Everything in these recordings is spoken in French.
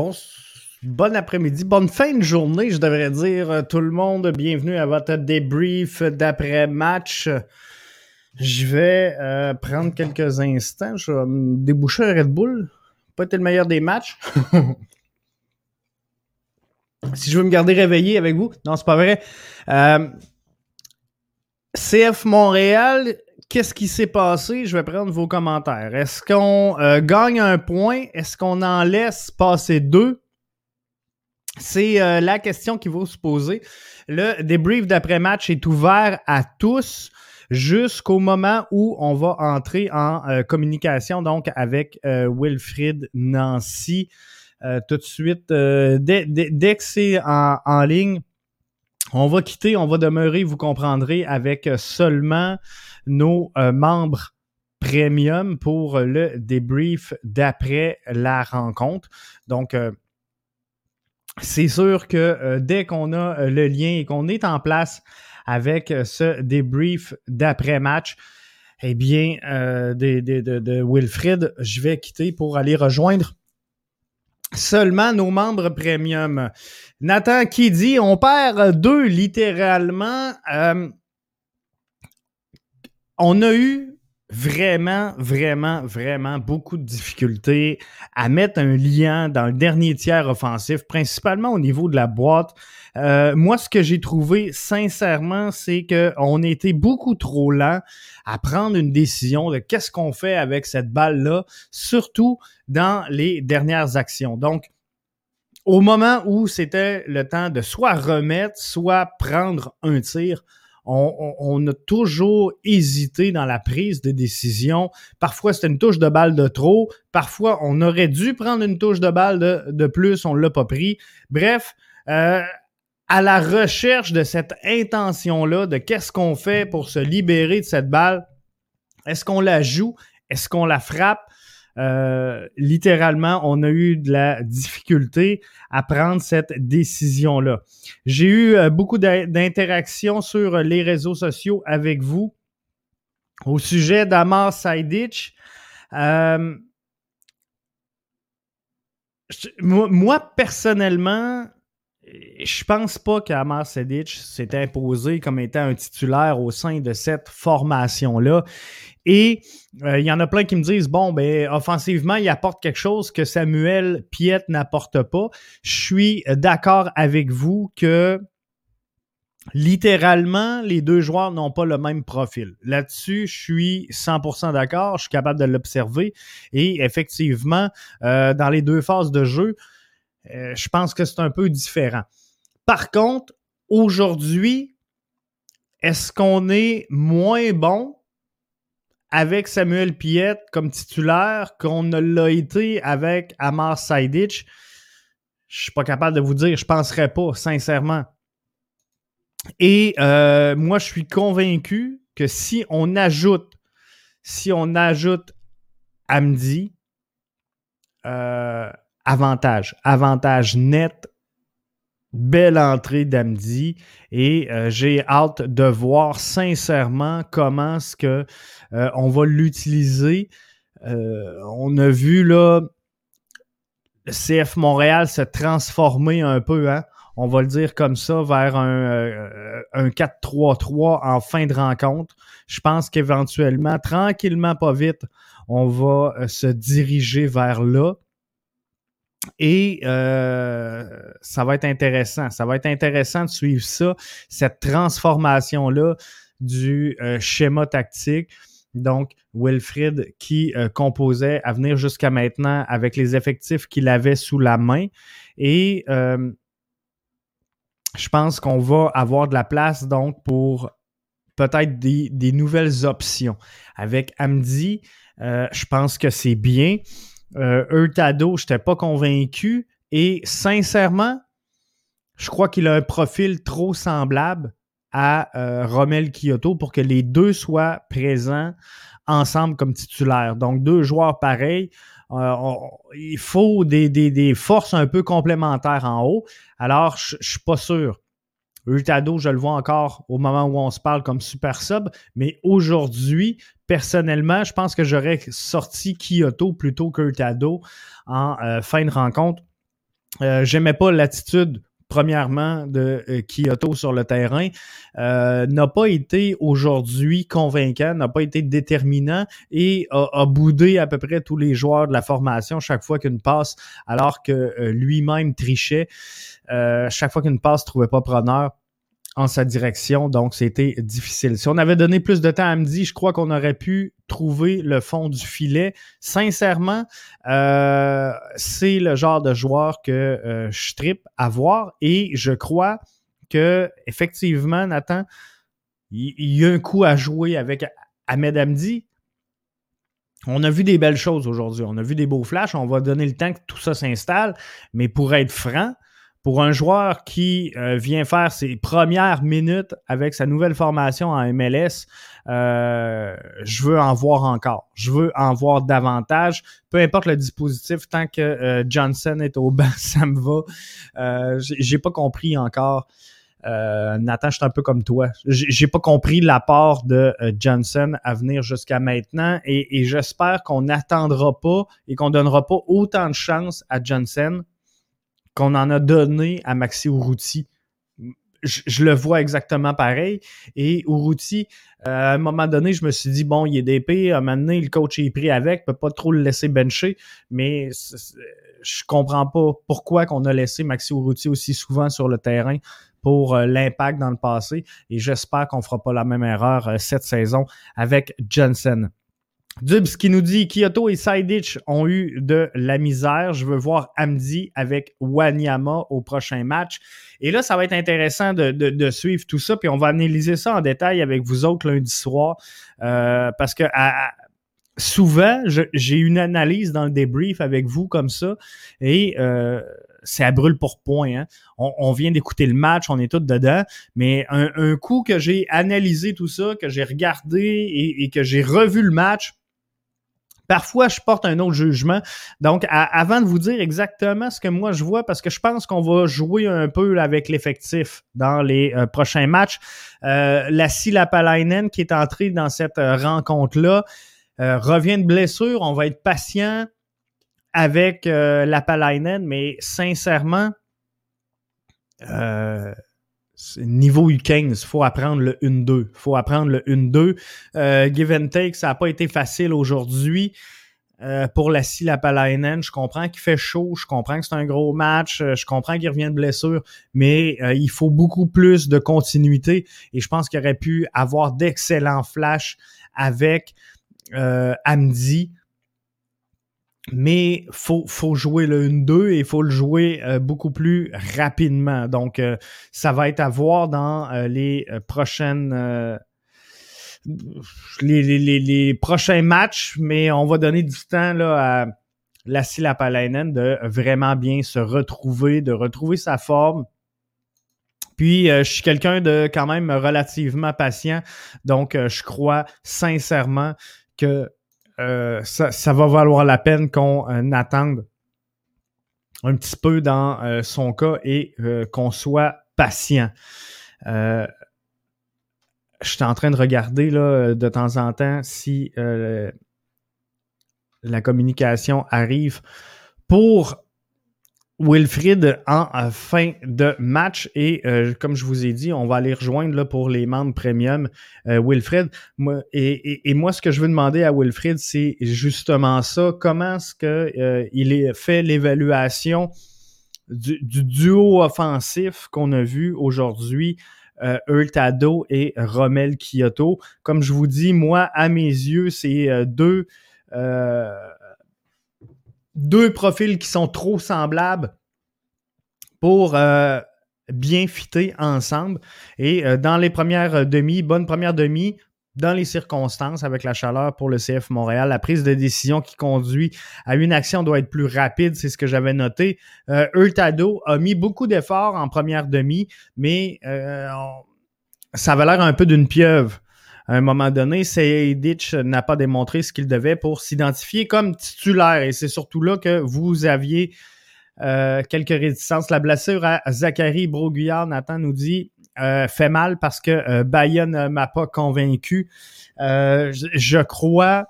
Bon, bon après-midi, bonne fin de journée, je devrais dire euh, tout le monde. Bienvenue à votre débrief d'après-match. Je vais euh, prendre quelques instants. Je vais me déboucher un Red Bull. Pas été le meilleur des matchs. si je veux me garder réveillé avec vous. Non, c'est pas vrai. Euh, CF Montréal, qu'est-ce qui s'est passé? Je vais prendre vos commentaires. Est-ce qu'on euh, gagne un point? Est-ce qu'on en laisse passer deux? C'est euh, la question qui va se poser. Le débrief d'après-match est ouvert à tous jusqu'au moment où on va entrer en euh, communication donc avec Wilfrid Nancy. tout de suite, dès, dès, que c'est en, en ligne, on va quitter, on va demeurer, vous comprendrez, avec seulement nos euh, membres premium pour le débrief d'après la rencontre. Donc, euh, c'est sûr que euh, dès qu'on a le lien et qu'on est en place avec ce débrief d'après-match, eh bien, de, de, Wilfred, je vais quitter pour aller rejoindre seulement nos membres premium. Nathan qui dit on perd deux littéralement. On a eu vraiment, vraiment, vraiment beaucoup de difficultés à mettre un lien dans le dernier tiers offensif, principalement au niveau de la boîte. Euh, moi, ce que j'ai trouvé sincèrement, c'est qu'on était beaucoup trop lent à prendre une décision de qu'est-ce qu'on fait avec cette balle-là, surtout dans les dernières actions. Donc, au moment où c'était le temps de soit remettre, soit prendre un tir, on, a toujours hésité dans la prise de décision. Parfois, c'était une touche de balle de trop. Parfois, on aurait dû prendre une touche de balle de, plus, on ne l'a pas pris. Bref, euh, à la recherche de cette intention-là, de qu'est-ce qu'on fait pour se libérer de cette balle, est-ce qu'on la joue? Est-ce qu'on la frappe? Euh, littéralement, on a eu de la difficulté à prendre cette décision-là. J'ai eu euh, beaucoup d'interactions sur les réseaux sociaux avec vous au sujet d'Amar Saidich. Euh, moi, personnellement, je pense pas qu'Amar Sedic s'est imposé comme étant un titulaire au sein de cette formation-là. Et euh, il y en a plein qui me disent bon, ben, offensivement, il apporte quelque chose que Samuel Piet n'apporte pas. Je suis d'accord avec vous que littéralement, les deux joueurs n'ont pas le même profil. Là-dessus, je suis 100% d'accord, je suis capable de l'observer. Et effectivement, euh, dans les deux phases de jeu, euh, je pense que c'est un peu différent. Par contre, aujourd'hui, est-ce qu'on est moins bon avec Samuel Piette comme titulaire qu'on ne l'a été avec Amar Saidic, je suis pas capable de vous dire, je penserais pas, sincèrement. Et euh, moi, je suis convaincu que si on ajoute, si on ajoute Amdi, euh, avantage, avantage net belle entrée d'Amdi et euh, j'ai hâte de voir sincèrement comment est-ce que euh, on va l'utiliser. Euh, on a vu là le CF Montréal se transformer un peu, hein? on va le dire comme ça, vers un, un 4-3-3 en fin de rencontre. Je pense qu'éventuellement, tranquillement, pas vite, on va se diriger vers là. Et euh, ça va être intéressant. Ça va être intéressant de suivre ça, cette transformation-là du euh, schéma tactique. Donc, Wilfrid qui euh, composait à venir jusqu'à maintenant avec les effectifs qu'il avait sous la main. Et je pense qu'on va avoir de la place donc pour peut-être des, des, nouvelles options. Avec Amdi, je pense que c'est bien. Euh, Hurtado, je n'étais pas convaincu. Et sincèrement, je crois qu'il a un profil trop semblable à euh, Romel Kyoto pour que les deux soient présents ensemble comme titulaires. Donc, deux joueurs pareils. Euh, il faut des, des, forces un peu complémentaires en haut. Alors, je ne suis pas sûr. Hurtado, je le vois encore au moment où on se parle comme super sub, mais aujourd'hui, personnellement, je pense que j'aurais sorti Kyoto plutôt qu'Hurtado en euh, fin de rencontre. J'aimais pas l'attitude premièrement, de euh, Kyoto sur le terrain, euh, n'a pas été aujourd'hui convaincant, n'a pas été déterminant et a, boudé à peu près tous les joueurs de la formation chaque fois qu'une passe, alors que euh, lui-même trichait, chaque fois qu'une passe ne trouvait pas preneur en sa direction, donc c'était difficile. Si on avait donné plus de temps à Midi, je crois qu'on aurait pu trouver le fond du filet. Sincèrement, euh, c'est le genre de joueur que euh, je tripe à voir et je crois que effectivement, Nathan, il y, a un coup à jouer avec Ahmed Amdi. On a vu des belles choses aujourd'hui. On a vu des beaux flashs. On va donner le temps que tout ça s'installe. Mais pour être franc, pour un joueur qui euh, vient faire ses premières minutes avec sa nouvelle formation en MLS, euh, je veux en voir encore. Je veux en voir davantage. Peu importe le dispositif, tant que euh, Johnson est au banc, ça me va. J'ai pas compris encore. Nathan, je suis un peu comme toi. J'ai pas compris l'apport de Johnson à venir jusqu'à maintenant et, et j'espère qu'on n'attendra pas et qu'on donnera pas autant de chance à Johnson qu'on en a donné à Maxi Urruti. Je, le vois exactement pareil. Et Urruti, euh, à un moment donné, je me suis dit, bon, il est d'épée, à un moment donné, le coach est pris avec, peut pas trop le laisser bencher, mais je comprends pas pourquoi qu'on a laissé Maxi Urruti aussi souvent sur le terrain pour euh, l'impact dans le passé. Et j'espère qu'on fera pas la même erreur euh, cette saison avec Johnson. Dubs qui nous dit Kyoto et Sidich ont eu de la misère. Je veux voir Amdi avec Wanyama au prochain match. Et là, ça va être intéressant de, suivre tout ça. Puis on va analyser ça en détail avec vous autres lundi soir. Euh, parce que souvent, j'ai une analyse dans le débrief avec vous comme ça. Et euh, c'est à brûle pour point. Hein. On, vient d'écouter le match, on est tous dedans. Mais un, coup que j'ai analysé tout ça, que j'ai regardé et que j'ai revu le match, Parfois, je porte un autre jugement. Donc, avant de vous dire exactement ce que moi je vois, parce que je pense qu'on va jouer un peu avec l'effectif dans les euh, prochains matchs, euh, la Lapalainen qui est entrée dans cette euh, rencontre-là euh, revient de blessure. On va être patient avec Lapalainen, mais sincèrement, niveau U15, il faut apprendre le 1-2. Il faut apprendre le 1-2. Euh, give and take, ça n'a pas été facile aujourd'hui. Euh, pour la Lapalainen, je comprends qu'il fait chaud, je comprends que c'est un gros match, euh, je comprends qu'il revient de blessure, mais il faut beaucoup plus de continuité et je pense qu'il aurait pu avoir d'excellents flashs avec Amdi mais faut faut jouer le 1-2 et faut le jouer euh, beaucoup plus rapidement. Donc euh, ça va être à voir dans euh, les prochaines les, les, les, prochains matchs, mais on va donner du temps là à la Lapalainen de vraiment bien se retrouver, de retrouver sa forme. Puis, je suis quelqu'un de quand même relativement patient, donc je crois sincèrement que euh, ça, va valoir la peine qu'on euh, attende un petit peu dans euh, son cas et qu'on soit patient. je suis en train de regarder là, de temps en temps si la communication arrive pour Wilfrid en fin de match et euh, comme je vous ai dit, on va aller rejoindre là, pour les membres premium euh, Wilfrid. Moi, et, moi, ce que je veux demander à Wilfrid, c'est justement ça. Comment est-ce que euh, fait l'évaluation du, duo offensif qu'on a vu aujourd'hui? Euh, Hurtado et Romel Kyoto? Comme je vous dis, moi, à mes yeux, c'est deux deux profils qui sont trop semblables pour euh, bien fitter ensemble. Et euh, dans les premières demi, bonne première demi, dans les circonstances, avec la chaleur pour le CF Montréal, la prise de décision qui conduit à une action doit être plus rapide, c'est ce que j'avais noté. Euh, Hurtado a mis beaucoup d'efforts en première demi, mais euh, ça avait l'air un peu d'une pieuvre à un moment donné, Seydic n'a pas démontré ce qu'il devait pour s'identifier comme titulaire. Et c'est surtout là que vous aviez euh, quelques réticences. La blessure à Zachary Broguillard, Nathan nous dit, euh, fait mal parce que euh, ne m'a pas convaincu. je, crois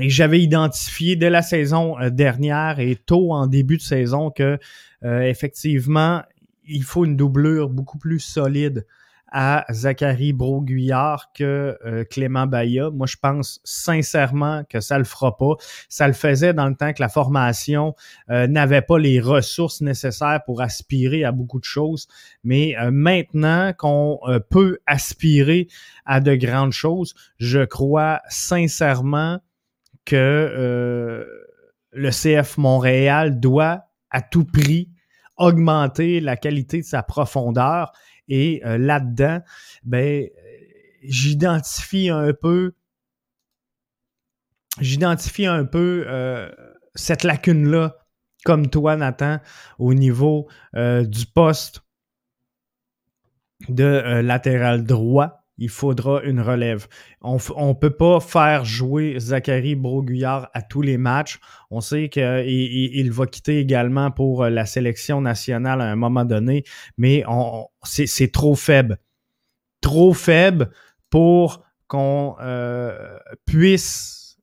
Et j'avais identifié dès la saison dernière et tôt en début de saison que effectivement, il faut une doublure beaucoup plus solide à Zachary Broguillard que euh, Clément Baya. Moi, je pense sincèrement que ça le fera pas. Ça le faisait dans le temps que la formation euh, n'avait pas les ressources nécessaires pour aspirer à beaucoup de choses. Mais euh, maintenant qu'on peut aspirer à de grandes choses, je crois sincèrement que le CF Montréal doit à tout prix augmenter la qualité de sa profondeur. Et euh, là-dedans, ben, j'identifie un peu, j'identifie un peu euh, cette lacune-là, comme toi, Nathan, au niveau euh, du poste de latéral droit il faudra une relève. On ne peut pas faire jouer Zachary Broguillard à tous les matchs. On sait qu'il il, va quitter également pour euh, la sélection nationale à un moment donné, mais c'est trop faible. Trop faible pour qu'on euh, puisse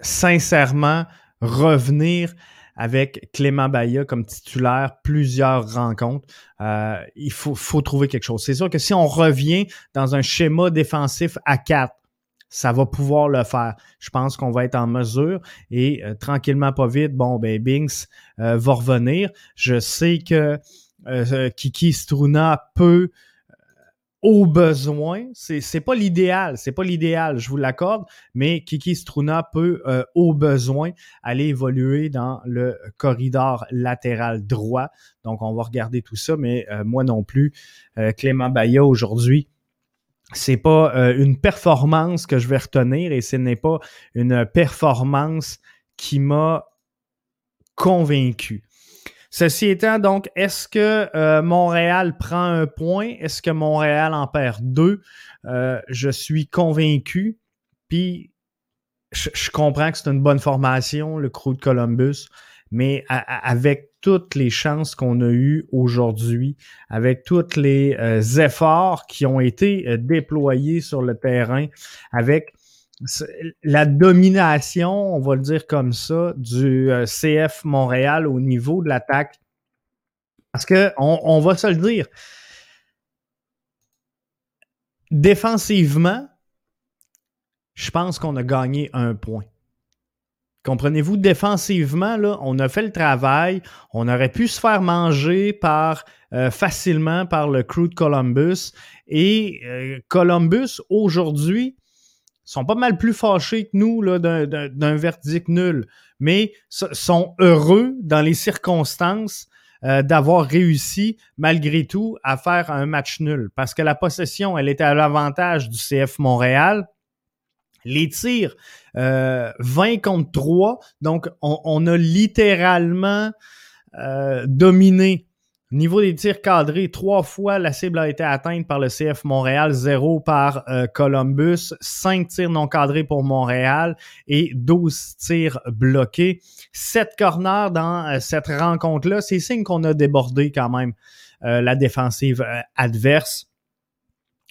sincèrement revenir avec Clément Baya comme titulaire plusieurs rencontres. Euh, il faut, faut trouver quelque chose. C'est sûr que si on revient dans un schéma défensif à 4, ça va pouvoir le faire. Je pense qu'on va être en mesure et euh, tranquillement, pas vite, bon, ben Binks euh, va revenir. Je sais que Kiki Struna peut au besoin, c'est c'est pas l'idéal, c'est pas l'idéal, je vous l'accorde, mais Kiki Struna peut euh, au besoin aller évoluer dans le corridor latéral droit. Donc on va regarder tout ça, mais euh, moi non plus, euh, Clément Baya aujourd'hui, c'est pas une performance que je vais retenir et ce n'est pas une performance qui m'a convaincu. Ceci étant, donc, est-ce que euh, Montréal prend un point? Est-ce que Montréal en perd deux? Euh, je suis convaincu. Puis, je, comprends que c'est une bonne formation, le crew de Columbus, mais avec toutes les chances qu'on a eues aujourd'hui, avec tous les euh, efforts qui ont été déployés sur le terrain, avec la domination, on va le dire comme ça, du euh, CF Montréal au niveau de l'attaque. Parce que on, va se le dire. Défensivement, je pense qu'on a gagné un point. Comprenez-vous, défensivement, là, on a fait le travail. On aurait pu se faire manger par euh, facilement par le crew de Columbus. Et euh, Columbus, aujourd'hui, sont pas mal plus fâchés que nous d'un verdict nul, mais sont heureux dans les circonstances euh, d'avoir réussi malgré tout à faire un match nul parce que la possession, elle était à l'avantage du CF Montréal. Les tirs, 20 euh, contre 3, donc on, a littéralement euh, dominé Niveau des tirs cadrés, trois fois la cible a été atteinte par le CF Montréal, zéro par euh, Columbus, cinq tirs non cadrés pour Montréal et 12 tirs bloqués. Sept corners dans euh, cette rencontre-là, c'est signe qu'on a débordé quand même euh, la défensive adverse.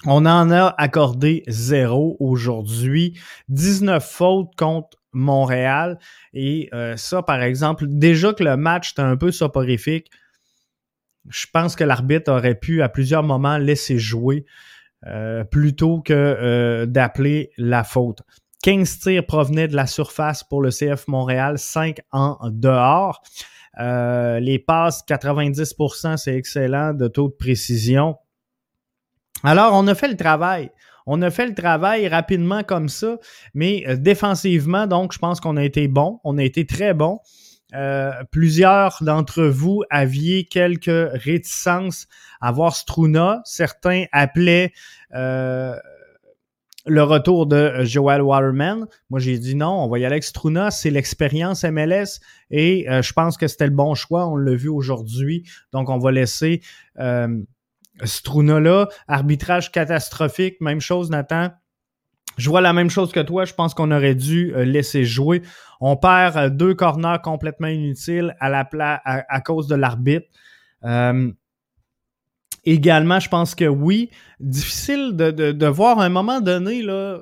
On en a accordé zéro aujourd'hui, 19 fautes contre Montréal et ça, par exemple, déjà que le match était un peu soporifique, je pense que l'arbitre aurait pu à plusieurs moments laisser jouer euh, plutôt que euh, d'appeler la faute. 15 tirs provenaient de la surface pour le CF Montréal, 5 en dehors. Euh, les passes, 90%, c'est excellent de taux de précision. Alors, on a fait le travail. On a fait le travail rapidement comme ça, mais défensivement, donc, je pense qu'on a été bon. On a été très bon. Euh, plusieurs d'entre vous aviez quelques réticences à voir Struna. Certains appelaient euh, le retour de Joel Waterman. Moi, j'ai dit non, on va y aller avec Struna. C'est l'expérience MLS et euh, je pense que c'était le bon choix. On l'a vu aujourd'hui. Donc, on va laisser Struna là. Arbitrage catastrophique. Même chose, Nathan. Je vois la même chose que toi. Je pense qu'on aurait dû euh, laisser jouer. On perd euh, deux corners complètement inutiles à, la à, cause de l'arbitre. Euh, également, je pense que oui, difficile de, de, voir à un moment donné, là,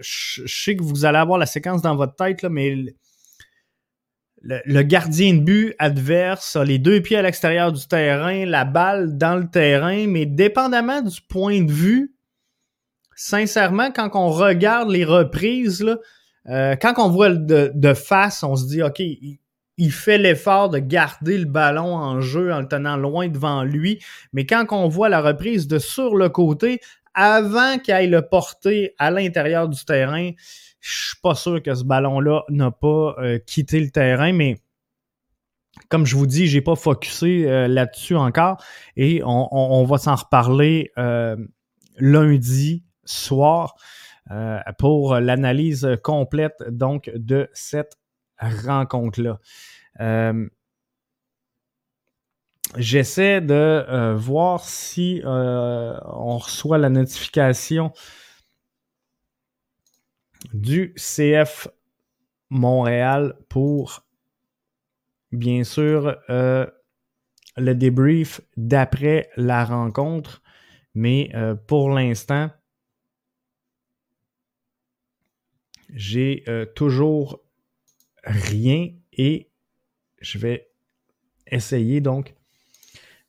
je, sais que vous allez avoir la séquence dans votre tête, là, mais le, gardien de but adverse a les deux pieds à l'extérieur du terrain, la balle dans le terrain, mais dépendamment du point de vue, sincèrement, quand on regarde les reprises, euh, quand on voit de, face, on se dit, OK, il, fait l'effort de garder le ballon en jeu en le tenant loin devant lui, mais quand on voit la reprise de sur le côté, avant qu'il aille le porter à l'intérieur du terrain, je suis pas sûr que ce ballon-là n'a pas euh, quitté le terrain, mais comme je vous dis, j'ai pas focusé euh, là-dessus encore. Et on, va s'en reparler lundi soir pour l'analyse complète donc de cette rencontre-là. J'essaie de voir si on reçoit la notification du CF Montréal pour, bien sûr, euh, le débrief d'après la rencontre. Mais euh, pour l'instant, j'ai euh, toujours rien et je vais essayer donc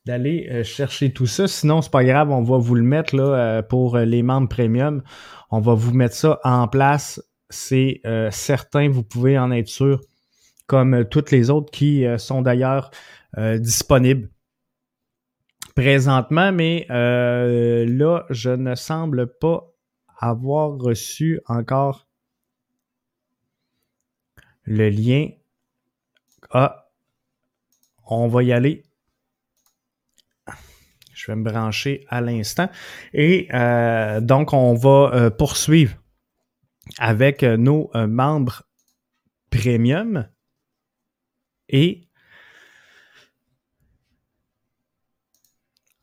d'aller chercher tout ça. Sinon, c'est pas grave, on va vous le mettre là, pour les membres premium. On va vous mettre ça en place. C'est euh, certain, vous pouvez en être sûr, comme euh, toutes les autres qui euh, sont d'ailleurs disponibles présentement, mais là, je ne semble pas avoir reçu encore le lien. Ah, on va y aller je vais me brancher à l'instant. Et euh, donc, on va euh, poursuivre avec euh, nos membres premium. Et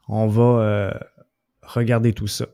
on va regarder tout ça.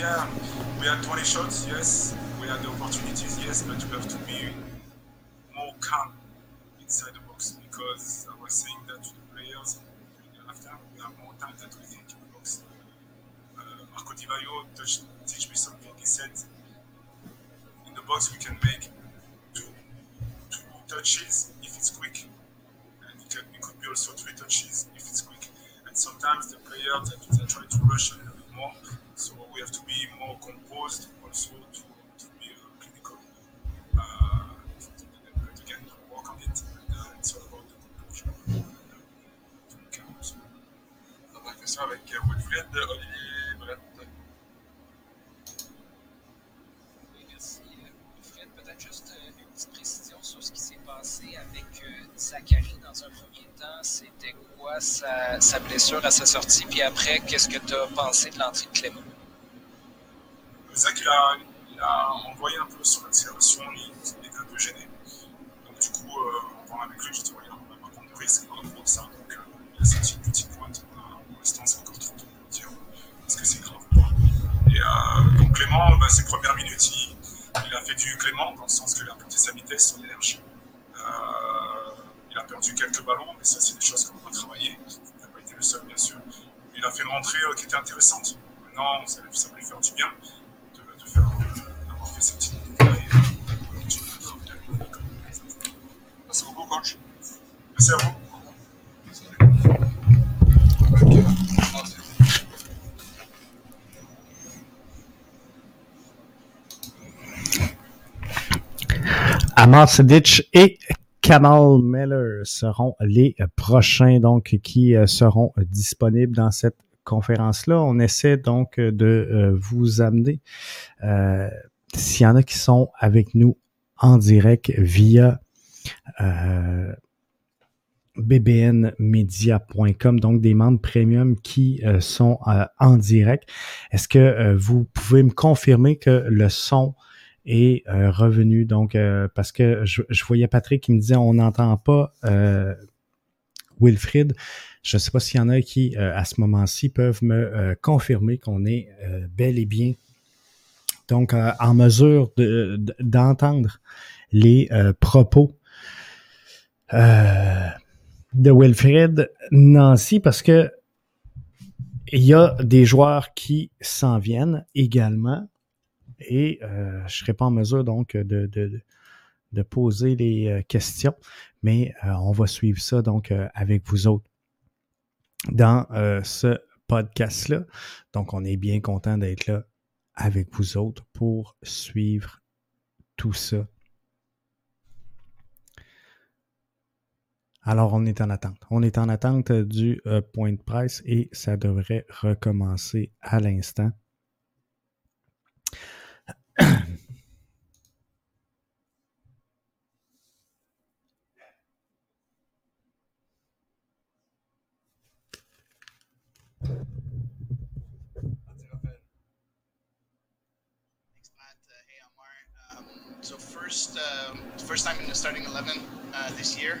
Yeah, we had 20 shots, yes, we had the opportunities, yes, but we have to be more calm inside the box because I was saying that to the players after we have more time than we think in the box. Uh, Marco Di Vaio teach me something. He said, in the box we can make two, two touches if it's quick, and it, can, it could be also three touches if it's quick. And sometimes the player they, they try to rush a little bit more. So we have to be more composed also to, to be uh, clinical. Uh, but again, work on it. And, uh, it's all about the composure. Dernière question avec Wilfred, Olivier Brett. Oui, merci. Wilfred, peut-être juste une petite précision sur ce qui s'est passé avec Zachary dans un premier temps. C'était quoi sa, sa, blessure à sa sortie? Puis après, qu'est-ce que tu as pensé de l'entrée de Clément? Zach, il a, il a envoyé un peu sur l'accélération, il, il était un peu gêné. Donc, du coup, euh, en parlant avec lui, j'ai dit, on va pas prendre de risque par rapport à ça. Donc, euh, il a sorti une petite pointe. Pour l'instant, c'est encore trop tôt pour dire est-ce que c'est grave ou pas. Et euh, donc, Clément, bah, ses premières minutes, il, il, a fait du Clément dans le sens qu'il a perdu sa vitesse, son énergie. il a perdu quelques ballons, mais ça, c'est des choses qu'on va travailler. Il n'a pas été le seul, bien sûr. Il a fait une rentrée qui était intéressante. Maintenant, ça, ça va lui faire du bien Merci beaucoup, coach. Merci à vous. Amar et Kamal Miller seront les prochains donc qui seront disponibles dans cette conférence-là. On essaie donc de euh, vous amener, euh, s'il y en a qui sont avec nous en direct via euh, bbnmedia.com, donc des membres premium qui euh, sont euh, en direct. Est-ce que euh, vous pouvez me confirmer que le son est revenu? Donc, parce que je, voyais Patrick qui me disait on n'entend pas Wilfrid. Je ne sais pas s'il y en a qui, euh, à ce moment-ci, peuvent me euh, confirmer qu'on est euh, bel et bien donc en mesure d'entendre de, les propos de Wilfred Nancy parce que il y a des joueurs qui s'en viennent également et je ne serai pas en mesure donc de, de, poser les questions, mais on va suivre ça donc avec vous autres dans euh, ce podcast-là. Donc, on est bien content d'être là avec vous autres pour suivre tout ça. Alors, on est en attente. On est en attente du euh, point de presse et ça devrait recommencer à l'instant. So first, uh, first time in the starting eleven uh, this year.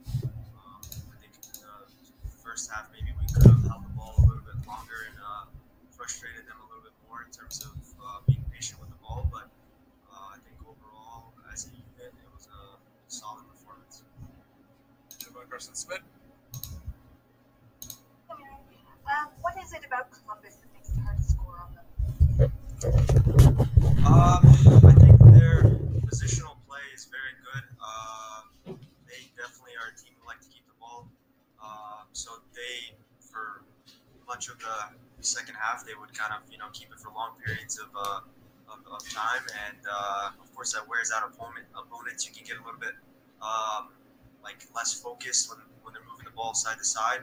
first half, maybe we could have held the ball a little bit longer and uh, frustrated them a little bit more in terms of uh, being patient with the ball. But uh, I think overall, as a unit, it was a solid performance. Carson Smith. Um, what is it about Columbus that makes it hard to score on them? Um, I think their positional play is very good. Uh, they definitely are a team who like to keep the ball. Um, so they, for much of the second half, they would kind of you know keep it for long periods of uh, of, of time, and uh, of course that wears out opponent opponents. You can get a little bit um, like less focused when when they're moving the ball side to side.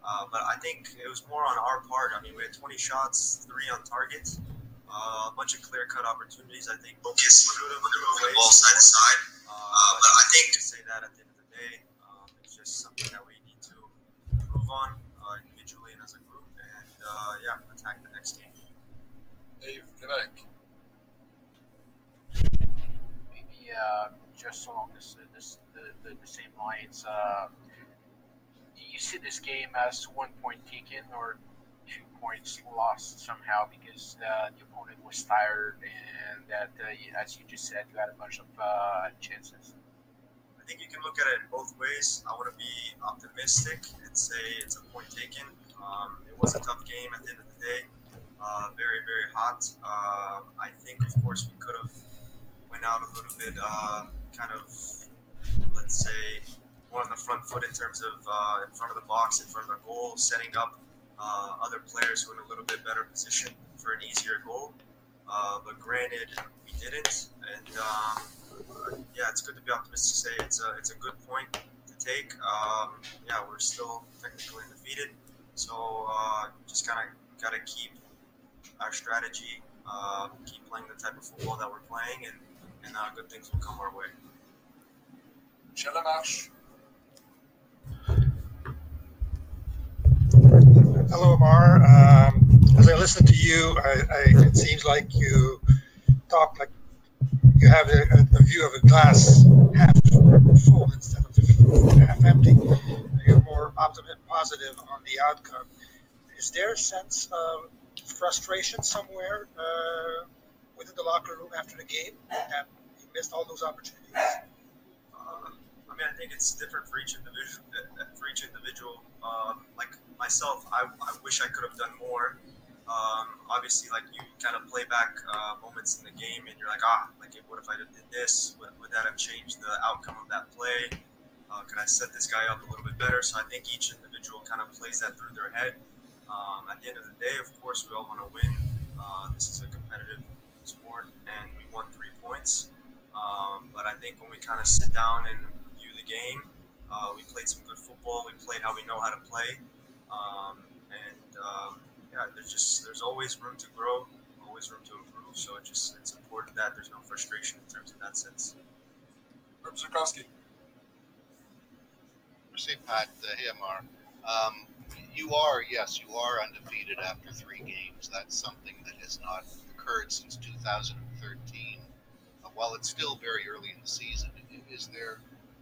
Uh, but I think it was more on our part. I mean, we had 20 shots, three on target, uh, a bunch of clear cut opportunities. I think both Yes, could have when they're moving the ball side to side. Uh, but I think- to say that at the end of the day, um, it's just something that we need to improve on uh, individually and as a group, and uh, yeah, attack the next game. Dave Lévesque. maybe uh, just along this, this the, the, the same lines. Uh, do you see this game as one point taken, or two points lost somehow because uh, the opponent was tired and that, uh, as you just said, you had a bunch of uh, chances. I think you can look at it both ways. I want to be optimistic and say it's a point taken. Um, it was a tough game at the end of the day. Uh, very, very hot. Uh, I think, of course, we could have went out a little bit, uh, kind of, let's say, more on the front foot in terms of uh, in front of the box, in front of the goal, setting up uh, other players who are in a little bit better position for an easier goal. Uh, but granted, we didn't, and um, yeah, it's good to be optimistic. To say it's a it's a good point to take. Um, yeah, we're still technically undefeated, so uh, just kind of got to keep our strategy, uh, keep playing the type of football that we're playing, and and uh, good things will come our way. Michel Lamarche. Hello, Amar. Um, as I listen to you, I, I, it seems like you talk like you have a, a view of a glass half full instead of half empty. You're more optimistic, positive on the outcome. Is there a sense of frustration somewhere uh, within the locker room after the game that you missed all those opportunities? Uh, I mean, I think it's different for each individual. For each individual, um, like myself, I, I wish I could have done more. Um, obviously, like you kind of play back uh, moments in the game, and you're like, ah, like what if I did this? Would, would that have changed the outcome of that play? Uh, could I set this guy up a little bit better? So I think each individual kind of plays that through their head. Um, at the end of the day, of course, we all want to win. Uh, this is a competitive sport, and we won three points. Um, but I think when we kind of sit down and view the game, uh, we played some good football. We played how we know how to play. Um, and um, yeah, there's just there's always room to grow, always room to improve. So it just it's important that there's no frustration in terms of that sense. Herb Zukowski. Merci, Pat. Uh, hey, Amar. Um, you are, yes, you are undefeated after three games. That's something that has not occurred since 2013. Uh, while it's still very early in the season, is there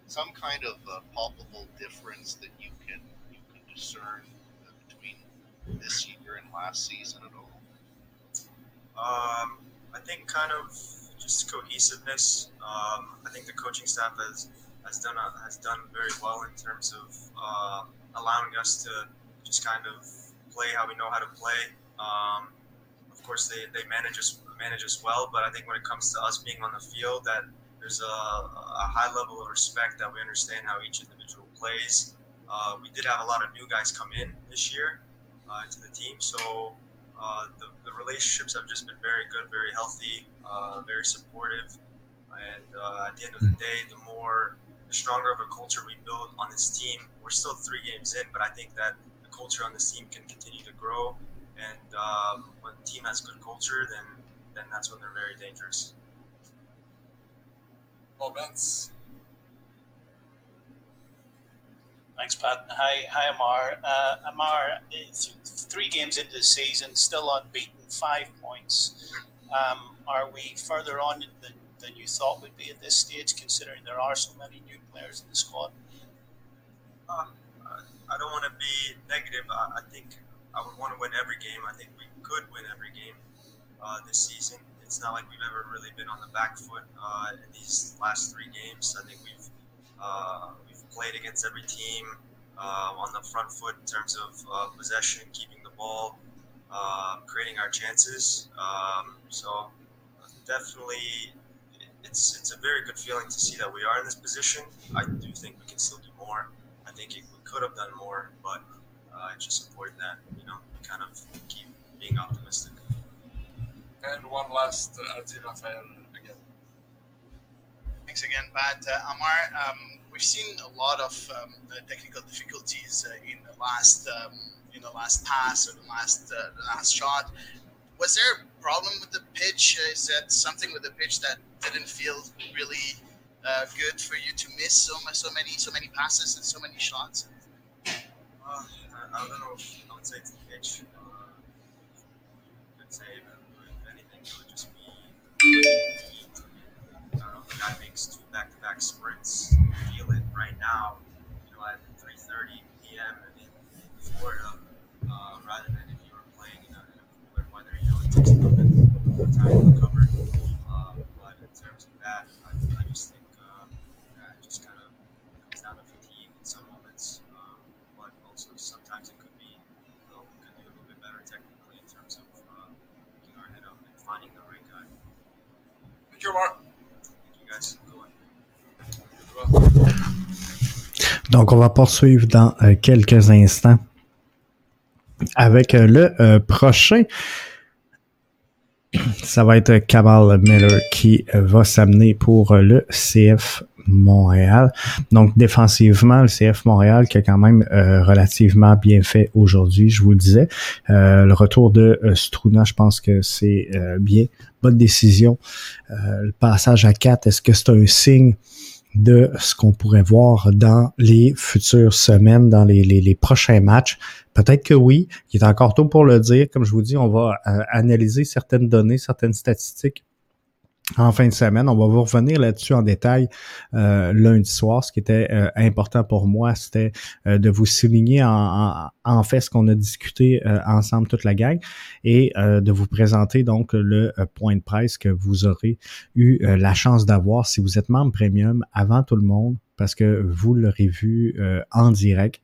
some kind of uh, palpable difference that you can you can discern this year and last season at all? Um, I think kind of just cohesiveness. Um, I think the coaching staff has has done a, has done very well in terms of uh, allowing us to just kind of play how we know how to play. Um, of course, they, they manage us manage us well, but I think when it comes to us being on the field, that there's a, a high level of respect that we understand how each individual plays. Uh, we did have a lot of new guys come in this year, uh, the team. So uh, the, the, relationships have just been very good, very healthy, uh, very supportive. And at the end of the day, the more, the stronger of a culture we build on this team, we're still three games in, but I think that the culture on this team can continue to grow. And um, when the team has good culture, then then that's when they're very dangerous. Well, Vince. Thanks, Pat. Hi, hi, Amar. Uh, Amar, three games into the season, still unbeaten, five points. Um, are we further on than, than you thought we'd be at this stage, considering there are so many new players in the squad? Uh, I don't want to be negative. I, I, think I would want to win every game. I think we could win every game uh, this season. It's not like we've ever really been on the back foot uh, in these last three games. I think we've uh, played against every team uh, on the front foot in terms of uh, possession, keeping the ball, uh, creating our chances. Um, so definitely, it's it's a very good feeling to see that we are in this position. I do think we can still do more. I think we could have done more, but uh, it's just important that you know kind of keep being optimistic. And one last uh, Adi Rafael again. Thanks again, Pat. Uh, Amar, um, we've seen a lot of um, technical difficulties uh, in the last um, in the last pass or the last uh, the last shot. Was there a problem with the pitch? Uh, is that something with the pitch that didn't feel really uh, good for you to miss so so many so many passes and so many shots? Uh, I, don't know. If I would say it's the pitch. Uh, say anything, it would just be. I don't know. The guy makes two back-to-back sprints now, you know, at 3:30 p.m. in, Florida, uh, rather than if you right now it takes a little bit more time to recover. Uh, but in terms of that, I, I just think uh, that it just kind of comes down to fatigue in some moments. Um, but also sometimes it could be you know, could do a little bit better technically in terms of uh, picking our head up and finding the right guy. Thank you, Mark. Donc, on va poursuivre dans euh, quelques instants avec euh, le euh, prochain. Ça va être Kamal Miller qui va s'amener pour le CF Montréal. Donc, défensivement, le CF Montréal qui a quand même relativement bien fait aujourd'hui, je vous le disais. Le retour de Struna, je pense que c'est bien. Bonne décision. Le passage à 4, est-ce que c'est un signe de ce qu'on pourrait voir dans les futures semaines, dans les, prochains matchs. Peut-être que oui, il est encore tôt pour le dire. Comme je vous dis, on va euh, analyser certaines données, certaines statistiques en fin de semaine. On va vous revenir là-dessus en détail euh, lundi soir. Ce qui était euh, important pour moi, c'était euh, de vous souligner en, en, en fait ce qu'on a discuté euh, ensemble toute la gang et euh, de vous présenter donc le point de presse que vous aurez eu la chance d'avoir si vous êtes membre premium avant tout le monde parce que vous l'aurez vu en direct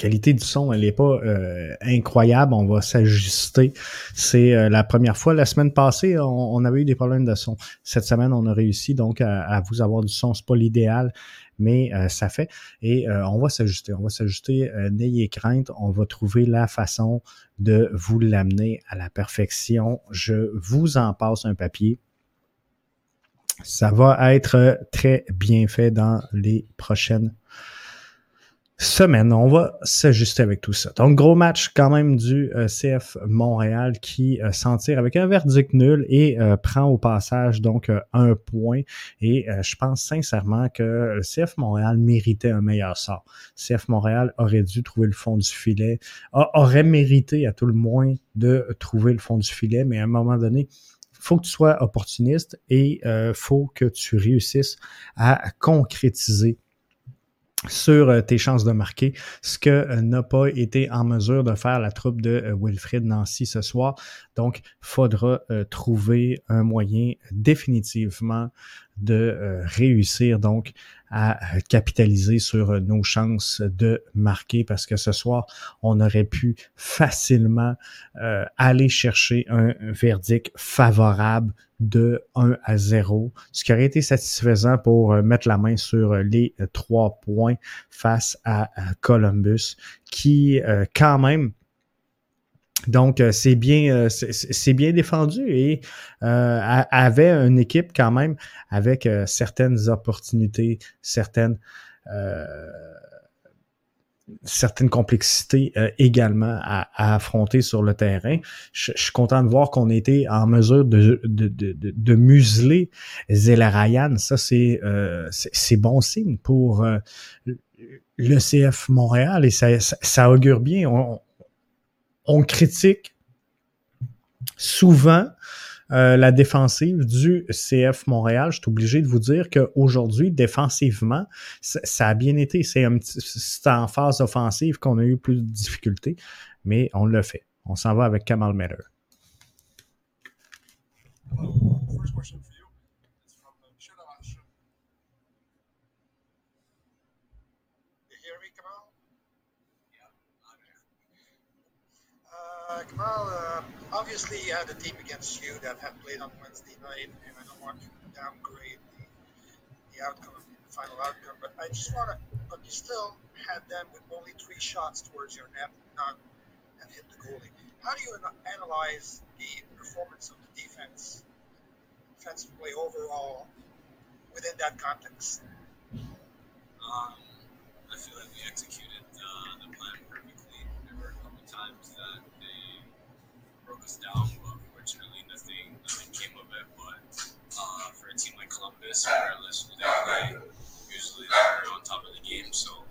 qualité du son, elle n'est pas euh, incroyable. On va s'ajuster. C'est euh, la première fois. La semaine passée, on, on, avait eu des problèmes de son. Cette semaine, on a réussi donc à, à vous avoir du son. C'est pas l'idéal, mais euh, ça fait. Et euh, on va s'ajuster. On va s'ajuster. Euh, N'ayez crainte. On va trouver la façon de vous l'amener à la perfection. Je vous en passe un papier. Ça va être très bien fait dans les prochaines semaine. On va s'ajuster avec tout ça. Donc, gros match quand même du euh, CF Montréal qui euh, s'en tire avec un verdict nul et euh, prend au passage donc un point. Et je pense sincèrement que CF Montréal méritait un meilleur sort. CF Montréal aurait dû trouver le fond du filet, aurait mérité à tout le moins de trouver le fond du filet, mais à un moment donné, faut que tu sois opportuniste et faut que tu réussisses à concrétiser sur euh, tes chances de marquer, ce que euh, n'a pas été en mesure de faire la troupe de euh, Wilfrid Nancy ce soir. Donc, faudra trouver un moyen définitivement de réussir donc à capitaliser sur nos chances de marquer parce que ce soir, on aurait pu facilement euh, aller chercher un verdict favorable de 1 à 0, ce qui aurait été satisfaisant pour mettre la main sur les trois points face à, Columbus, qui euh, quand même donc, c'est bien, c'est bien défendu et euh, avait une équipe quand même avec euh, certaines opportunités, certaines euh, certaines complexités euh, également à, affronter sur le terrain. Je, suis content de voir qu'on était en mesure de, de, de, de, museler Zelarayan. Ça, c'est euh, c'est bon signe pour euh, le CF Montréal et ça, augure bien. On critique souvent euh, la défensive du CF Montréal. Je suis obligé de vous dire qu'aujourd'hui, défensivement, ça a bien été. C'est en phase offensive qu'on a eu plus de difficultés, mais on l'a fait. On s'en va avec Kamal Miller. First question Uh, Kamal, uh, obviously you had a team against you that had played on Wednesday night, and I don't want to downgrade the, the outcome, the final outcome, but I just want to, but you still had them with only three shots towards your net, none, and hit the goalie. How do you an- analyze the performance of the defense, defensive play overall, within that context? Um, I feel like we executed uh, the plan perfectly. There were a couple times that broke us down, but fortunately nothing, nothing came of it. But uh, for a team like Columbus, regardless who they play, usually they're on top of the game. So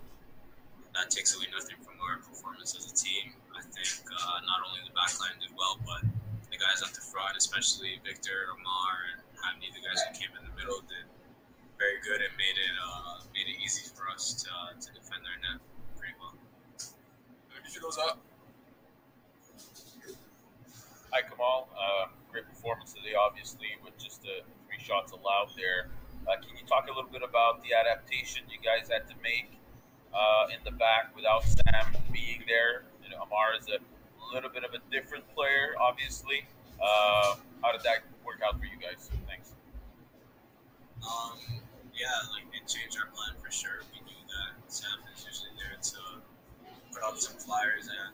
that takes away nothing from our performance as a team. I think uh, not only the back line did well, but the guys at the front, especially Victor, Amar, and Hamdi, the guys who came in the middle, did very good and made it uh, made it easy for us to, uh, to defend our net pretty well. Maybe she goes up. Hi, Kamal. Uh, great performance today, obviously, with just three shots allowed there. Uh, can you talk a little bit about the adaptation you guys had to make uh, in the back without Sam being there? You know, Amar is a little bit of a different player, obviously. Uh, how did that work out for you guys? Thanks. Um, yeah, like it changed our plan for sure. We knew that Sam is usually there to put up some flyers and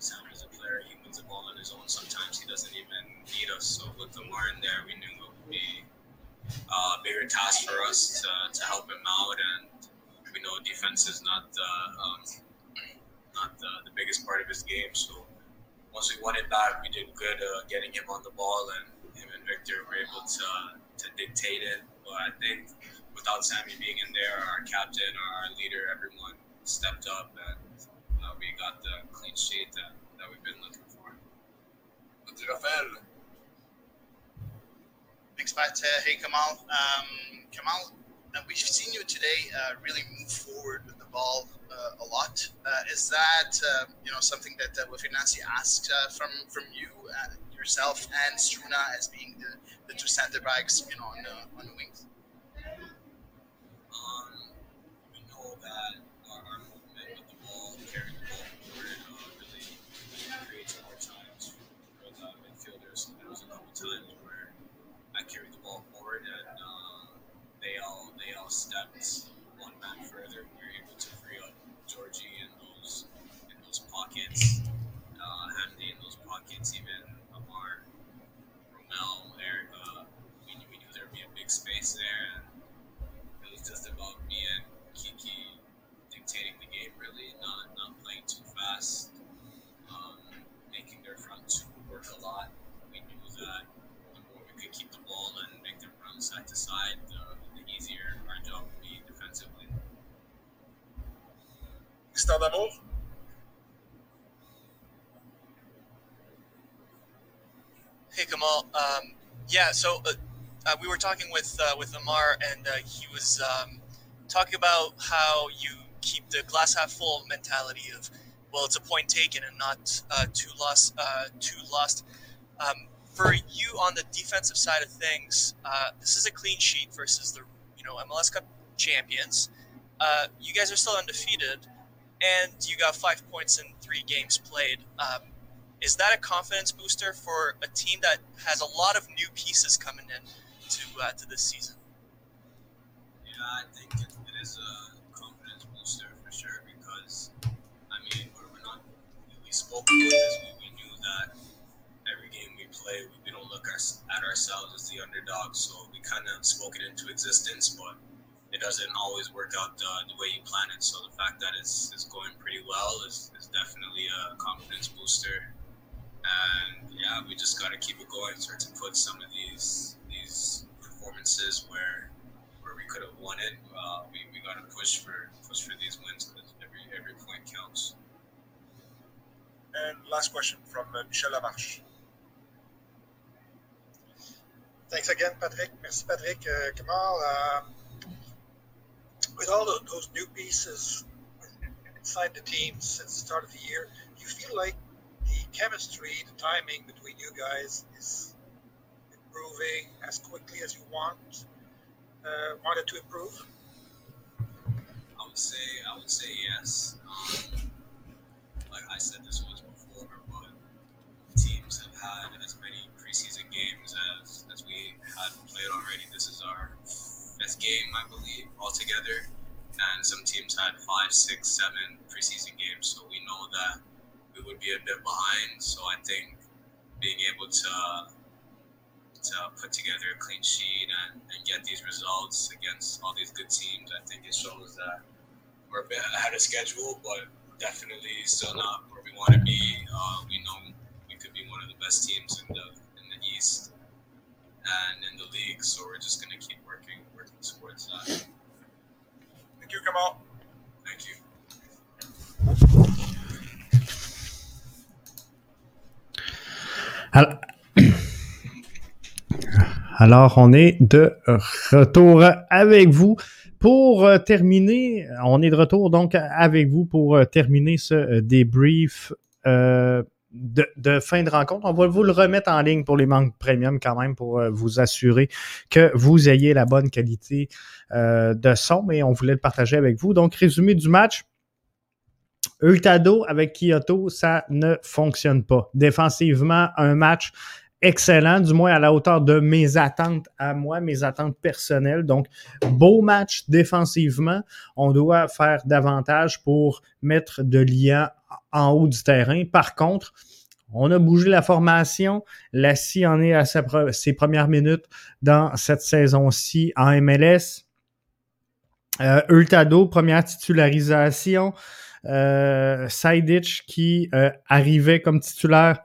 Sam is a player. He wins the ball on his own. Sometimes he doesn't even need us. So with Lamar in there, we knew it would be uh, a bigger task for us to, to help him out, and we know defense is not the um, not the, the biggest part of his game. So once we won it back, we did good uh, getting him on the ball, and him and Victor were able to to dictate it. But I think without Sammy being in there, our captain, our leader, everyone stepped up, and uh, got the clean sheet that, that we've been looking for. Rafael. Thanks, Pat. Uh, hey, Kamal. Um, Kamal, uh, we've seen you today uh, really move forward with the ball uh, a lot. Uh, is that uh, you know something that uh, Wafinansi asked uh, from from you yourself and Struna as being the, the two center backs, you know, on the on the wings? Yeah, so uh, uh, we were talking with uh, with Amar, and uh, he was um, talking about how you keep the glass half full mentality of, well, it's a point taken and not two lost. Two lost. Um, for you on the defensive side of things, this is a clean sheet versus the you know MLS Cup champions. Uh, you guys are still undefeated, and you got five points in three games played. Um, is that a confidence booster for a team that has a lot of new pieces coming in to uh, to this season? Yeah, I think it, it is a confidence booster for sure because, I mean, we're, not, we spoke about this, we, we knew that every game we play, we, we don't look our, at ourselves as the underdog, so we kind of spoke it into existence, but it doesn't always work out uh, the way you plan it. So the fact that it's, it's going pretty well is, is definitely a confidence booster. And yeah, we just got to keep it going. Start to put some of these these performances where where we could have won it. Uh, we we got to push for push for these wins because every every point counts. And last question from uh, Michel Lamarche. Thanks again, Patrick. Merci, Patrick. Uh, Kamal, uh, with all the, those new pieces inside the team since the start of the year, do you feel like the chemistry, the timing between you guys is improving as quickly as you want uh, wanted to improve? I would say I would say yes. Um, like I said this once before, but teams have had as many preseason games as, as we had played already. This is our fifth game, I believe, altogether. And some teams had five, six, seven preseason games, so we know that we would be a bit behind. So I think being able to to put together a clean sheet and, and get these results against all these good teams, I think it shows that we're a bit ahead of schedule, but definitely still not where we want to be. Uh, we know we could be one of the best teams in the in the East and in the league, so we're just gonna keep working working towards that. Thank you, Kamal. Thank you. Alors, on est de retour avec vous pour euh, terminer. On est de retour donc avec vous pour euh, terminer ce euh, débrief de, fin de rencontre. On va vous le remettre en ligne pour les manques premium quand même pour vous assurer que vous ayez la bonne qualité de son, mais on voulait le partager avec vous. Donc, résumé du match. Ultado avec Kyoto, ça ne fonctionne pas. Défensivement, un match excellent, du moins à la hauteur de mes attentes à moi, mes attentes personnelles. Donc, beau match défensivement. On doit faire davantage pour mettre de lien en haut du terrain. Par contre, on a bougé la formation. Lassie en est à ses premières minutes dans cette saison-ci en MLS. Euh, Ultado, première titularisation. Euh, qui euh, arrivait comme titulaire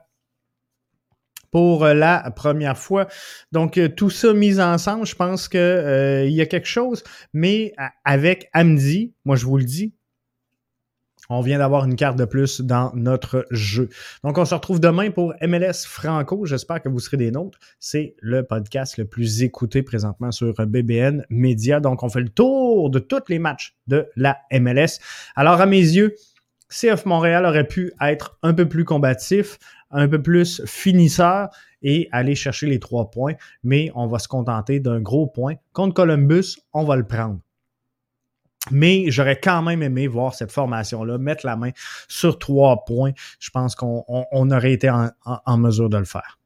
pour euh, la première fois. Donc, euh, tout ça mis ensemble, je pense qu'il euh, y a quelque chose, mais avec Amdi, moi je vous le dis, on vient d'avoir une carte de plus dans notre jeu. Donc, on se retrouve demain pour MLS Franco. J'espère que vous serez des nôtres. C'est le podcast le plus écouté présentement sur BBN Media. Donc, on fait le tour de tous les matchs de la MLS. Alors, à mes yeux, CF Montréal aurait pu être un peu plus combatif, un peu plus finisseur et aller chercher les trois points, mais on va se contenter d'un gros point. Contre Columbus, on va le prendre. Mais j'aurais quand même aimé voir cette formation-là, mettre la main sur trois points. Je pense qu'on aurait été en mesure de le faire.